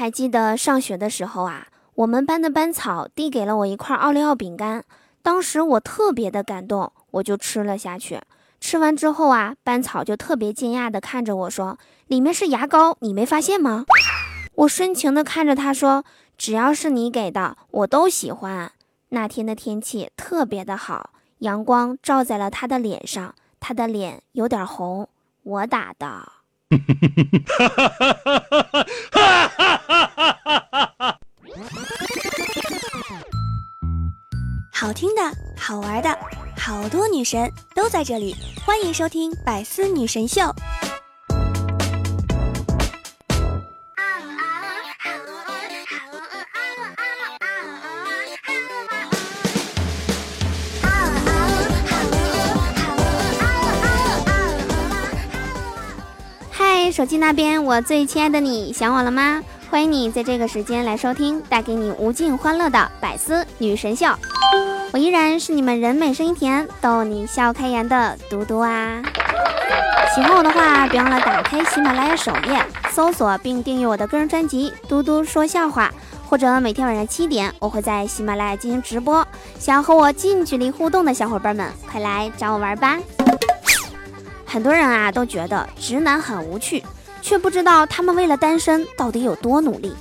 还记得上学的时候啊，我们班的班草递给了我一块奥利奥饼干，当时我特别的感动，我就吃了下去。吃完之后啊，班草就特别惊讶的看着我说：“里面是牙膏，你没发现吗？”我深情的看着他说：“只要是你给的，我都喜欢。”那天的天气特别的好，阳光照在了他的脸上，他的脸有点红，我打的。哈哈哈好听的，好玩的，好多女神都在这里，欢迎收听《百思女神秀》。手机那边，我最亲爱的你想我了吗？欢迎你在这个时间来收听带给你无尽欢乐的百思女神秀。我依然是你们人美声音甜、逗你笑开颜的嘟嘟啊！喜欢我的话，别忘了打开喜马拉雅首页，搜索并订阅我的个人专辑《嘟嘟说笑话》，或者每天晚上七点，我会在喜马拉雅进行直播。想要和我近距离互动的小伙伴们，快来找我玩吧！很多人啊都觉得直男很无趣，却不知道他们为了单身到底有多努力。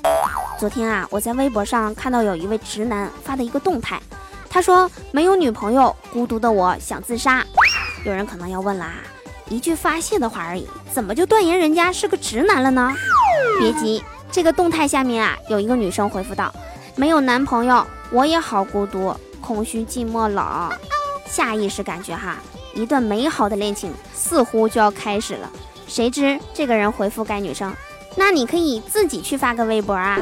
昨天啊，我在微博上看到有一位直男发的一个动态，他说没有女朋友，孤独的我想自杀。有人可能要问了啊，一句发泄的话而已，怎么就断言人家是个直男了呢？别急，这个动态下面啊有一个女生回复道：没有男朋友，我也好孤独，空虚寂寞冷。下意识感觉哈。一段美好的恋情似乎就要开始了，谁知这个人回复该女生：“那你可以自己去发个微博啊！”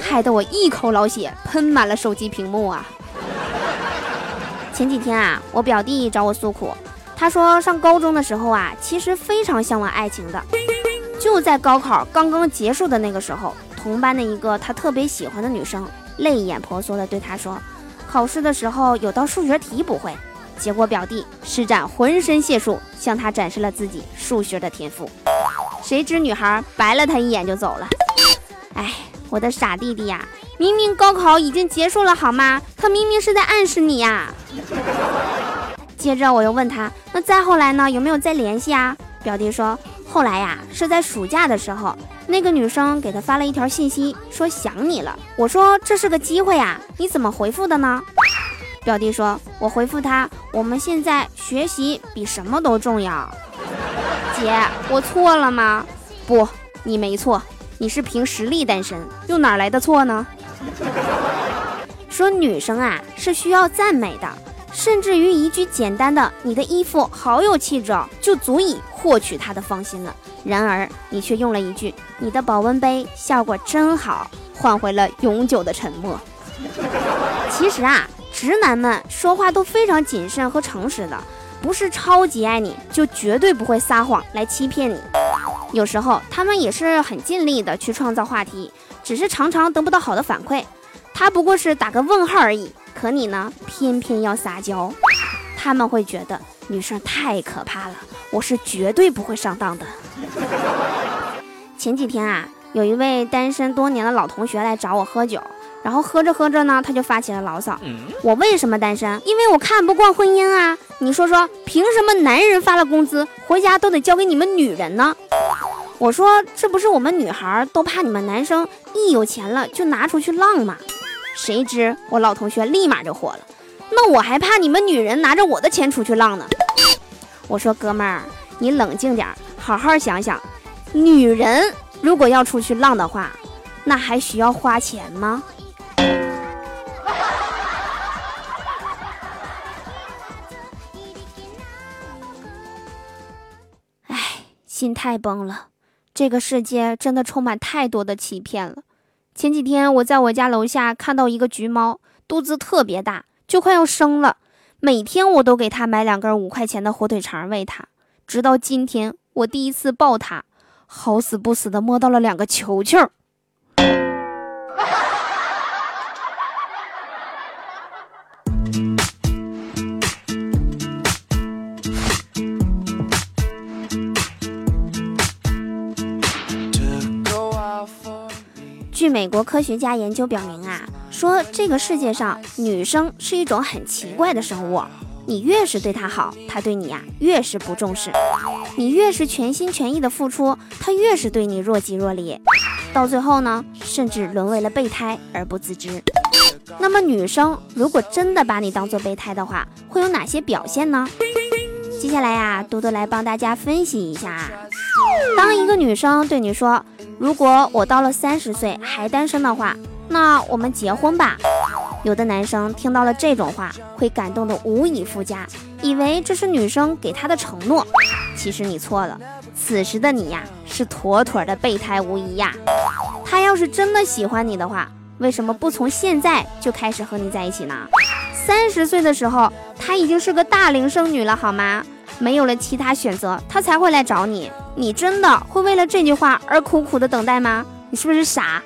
害得我一口老血喷满了手机屏幕啊！前几天啊，我表弟找我诉苦，他说上高中的时候啊，其实非常向往爱情的。就在高考刚刚结束的那个时候，同班的一个他特别喜欢的女生泪眼婆娑的对他说：“考试的时候有道数学题不会。”结果表弟施展浑身解数，向他展示了自己数学的天赋。谁知女孩白了他一眼就走了。哎，我的傻弟弟呀，明明高考已经结束了好吗？他明明是在暗示你呀。接着我又问他，那再后来呢？有没有再联系啊？表弟说，后来呀，是在暑假的时候，那个女生给他发了一条信息，说想你了。我说这是个机会啊，你怎么回复的呢？表弟说：“我回复他，我们现在学习比什么都重要。”姐，我错了吗？不，你没错，你是凭实力单身，又哪来的错呢？说女生啊是需要赞美的，甚至于一句简单的“你的衣服好有气质哦”就足以获取她的芳心了。然而你却用了一句“你的保温杯效果真好”，换回了永久的沉默。其实啊。直男们说话都非常谨慎和诚实的，不是超级爱你就绝对不会撒谎来欺骗你。有时候他们也是很尽力的去创造话题，只是常常得不到好的反馈。他不过是打个问号而已，可你呢，偏偏要撒娇。他们会觉得女生太可怕了，我是绝对不会上当的。前几天啊，有一位单身多年的老同学来找我喝酒。然后喝着喝着呢，他就发起了牢骚。我为什么单身？因为我看不惯婚姻啊！你说说，凭什么男人发了工资回家都得交给你们女人呢？我说，这不是我们女孩都怕你们男生一有钱了就拿出去浪吗？谁知我老同学立马就火了，那我还怕你们女人拿着我的钱出去浪呢？我说，哥们儿，你冷静点，好好想想，女人如果要出去浪的话，那还需要花钱吗？心太崩了，这个世界真的充满太多的欺骗了。前几天我在我家楼下看到一个橘猫，肚子特别大，就快要生了。每天我都给它买两根五块钱的火腿肠喂它。直到今天，我第一次抱它，好死不死的摸到了两个球球。美国科学家研究表明啊，说这个世界上女生是一种很奇怪的生物。你越是对她好，她对你呀越是不重视；你越是全心全意的付出，她越是对你若即若离。到最后呢，甚至沦为了备胎而不自知。那么，女生如果真的把你当做备胎的话，会有哪些表现呢？接下来呀，多多来帮大家分析一下。当一个女生对你说：“如果我到了三十岁还单身的话，那我们结婚吧。”有的男生听到了这种话，会感动的无以复加，以为这是女生给他的承诺。其实你错了，此时的你呀，是妥妥的备胎无疑呀。他要是真的喜欢你的话，为什么不从现在就开始和你在一起呢？三十岁的时候，他已经是个大龄剩女了，好吗？没有了其他选择，他才会来找你。你真的会为了这句话而苦苦的等待吗？你是不是傻？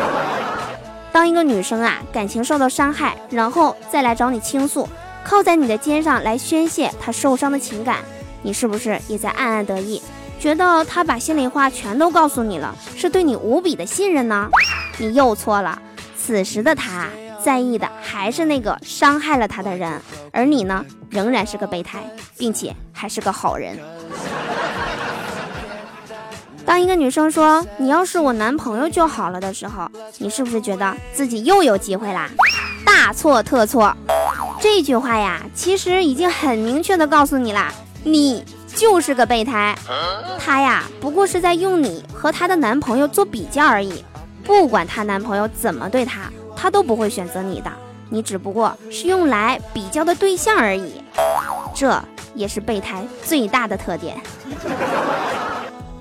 当一个女生啊，感情受到伤害，然后再来找你倾诉，靠在你的肩上来宣泄她受伤的情感，你是不是也在暗暗得意，觉得她把心里话全都告诉你了，是对你无比的信任呢？你又错了，此时的她在意的还是那个伤害了她的人，而你呢，仍然是个备胎，并且还是个好人。当一个女生说“你要是我男朋友就好了”的时候，你是不是觉得自己又有机会啦？大错特错！这句话呀，其实已经很明确的告诉你啦，你就是个备胎。她呀，不过是在用你和她的男朋友做比较而已。不管她男朋友怎么对她，他都不会选择你的。你只不过是用来比较的对象而已。这也是备胎最大的特点。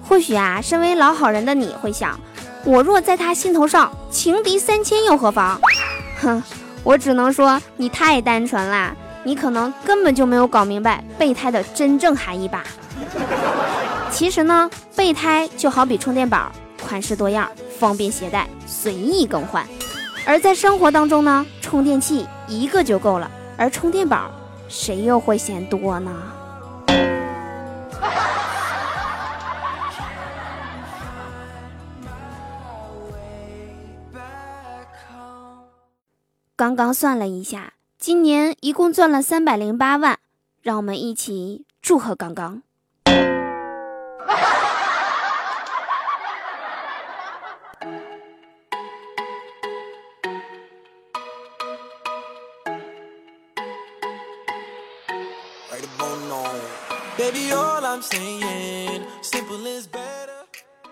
或许啊，身为老好人的你会想，我若在他心头上情敌三千又何妨？哼，我只能说你太单纯啦，你可能根本就没有搞明白备胎的真正含义吧。其实呢，备胎就好比充电宝，款式多样，方便携带，随意更换。而在生活当中呢，充电器一个就够了，而充电宝谁又会嫌多呢？刚刚算了一下，今年一共赚了三百零八万，让我们一起祝贺刚刚。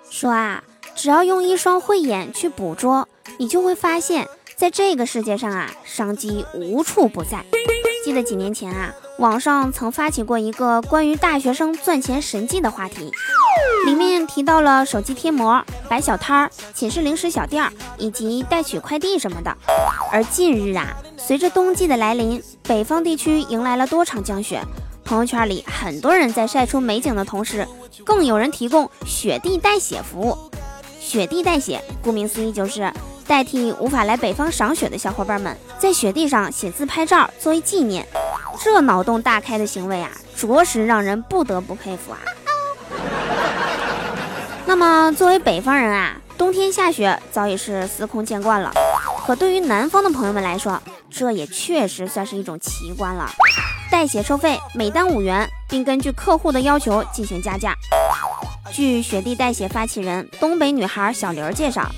说啊，只要用一双慧眼去捕捉，你就会发现。在这个世界上啊，商机无处不在。记得几年前啊，网上曾发起过一个关于大学生赚钱神技的话题，里面提到了手机贴膜、摆小摊儿、寝室零食小店儿以及代取快递什么的。而近日啊，随着冬季的来临，北方地区迎来了多场降雪，朋友圈里很多人在晒出美景的同时，更有人提供雪地代写服务。雪地代写，顾名思义就是。代替无法来北方赏雪的小伙伴们，在雪地上写字拍照作为纪念，这脑洞大开的行为啊，着实让人不得不佩服啊。那么作为北方人啊，冬天下雪早已是司空见惯了，可对于南方的朋友们来说，这也确实算是一种奇观了。代写收费每单五元，并根据客户的要求进行加价。据雪地代写发起人东北女孩小刘介绍。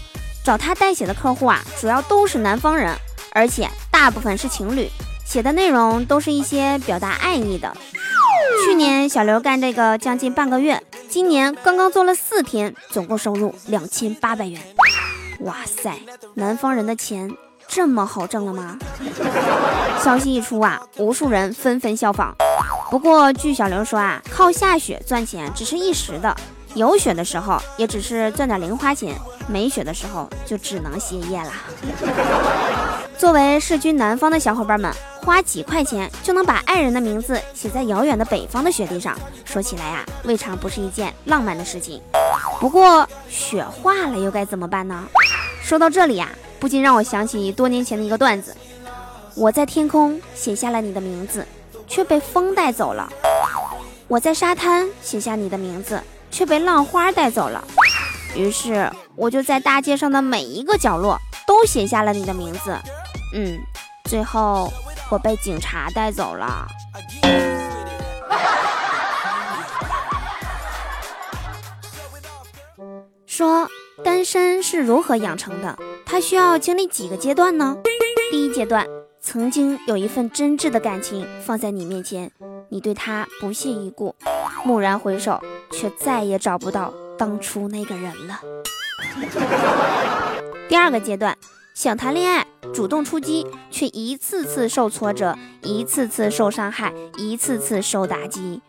找他代写的客户啊，主要都是南方人，而且大部分是情侣，写的内容都是一些表达爱意的。去年小刘干这个将近半个月，今年刚刚做了四天，总共收入两千八百元。哇塞，南方人的钱这么好挣了吗？消息一出啊，无数人纷纷效仿。不过据小刘说啊，靠下雪赚钱只是一时的。有雪的时候，也只是赚点零花钱；没雪的时候，就只能歇业了。作为世居南方的小伙伴们，花几块钱就能把爱人的名字写在遥远的北方的雪地上，说起来呀，未尝不是一件浪漫的事情。不过，雪化了又该怎么办呢？说到这里呀，不禁让我想起多年前的一个段子：我在天空写下了你的名字，却被风带走了；我在沙滩写下你的名字。却被浪花带走了。于是我就在大街上的每一个角落都写下了你的名字。嗯，最后我被警察带走了。说单身是如何养成的？他需要经历几个阶段呢？第一阶段，曾经有一份真挚的感情放在你面前，你对他不屑一顾，蓦然回首，却再也找不到当初那个人了。第二个阶段，想谈恋爱，主动出击，却一次次受挫折，一次次受伤害，一次次受打击。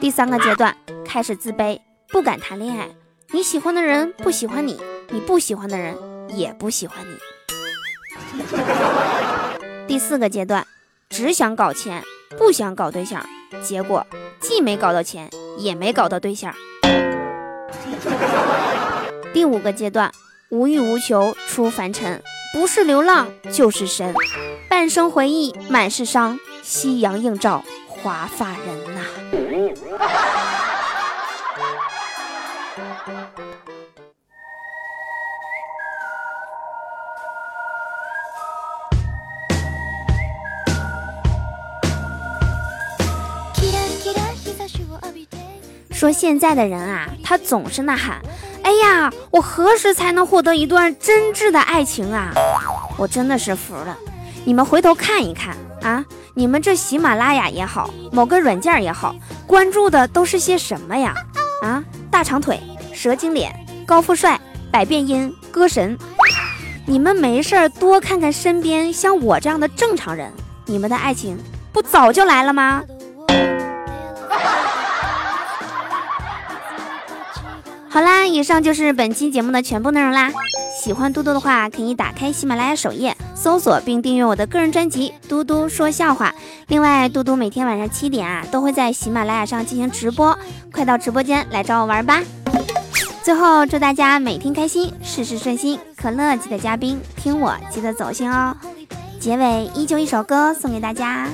第三个阶段，开始自卑，不敢谈恋爱。你喜欢的人不喜欢你，你不喜欢的人也不喜欢你。第四个阶段，只想搞钱，不想搞对象，结果既没搞到钱，也没搞到对象。第五个阶段，无欲无求出凡尘，不是流浪就是神，半生回忆满是伤，夕阳映照华发人呐。说现在的人啊，他总是呐喊：“哎呀，我何时才能获得一段真挚的爱情啊？”我真的是服了。你们回头看一看啊，你们这喜马拉雅也好，某个软件也好，关注的都是些什么呀？啊，大长腿、蛇精脸、高富帅、百变音、歌神。你们没事儿多看看身边像我这样的正常人，你们的爱情不早就来了吗？好啦，以上就是本期节目的全部内容啦。喜欢嘟嘟的话，可以打开喜马拉雅首页搜索并订阅我的个人专辑《嘟嘟说笑话》。另外，嘟嘟每天晚上七点啊，都会在喜马拉雅上进行直播，快到直播间来找我玩吧。最后，祝大家每天开心，事事顺心。可乐记得加冰，听我记得走心哦。结尾依旧一首歌送给大家。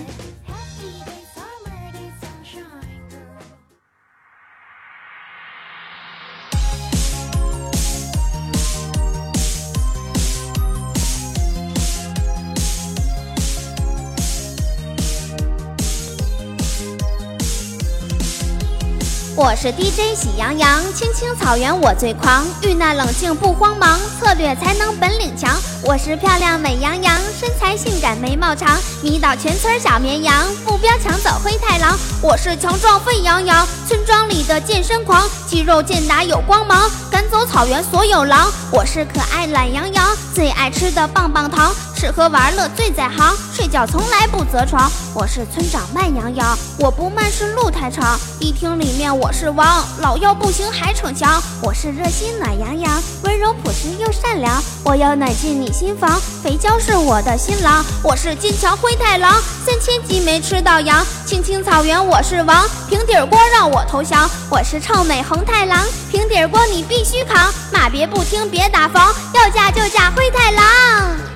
我是 DJ 喜羊羊，青青草原我最狂，遇难冷静不慌忙，策略才能本领强。我是漂亮美羊羊，身材性感眉毛长，迷倒全村小绵羊，目标抢走灰太狼。我是强壮沸羊羊，村庄里的健身狂，肌肉健达有光芒，赶走草原所有狼。我是可爱懒羊羊，最爱吃的棒棒糖。吃喝玩乐最在行，睡觉从来不择床。我是村长慢羊羊，我不慢是路太长。一厅里面我是王，老妖不行还逞强。我是热心暖洋洋，温柔朴实又善良。我要奶进你心房，肥娇是我的新郎。我是金强灰太狼，三千集没吃到羊。青青草原我是王，平底锅让我投降。我是臭美红太狼，平底锅你必须扛。马别不听别打房，要嫁就嫁灰太狼。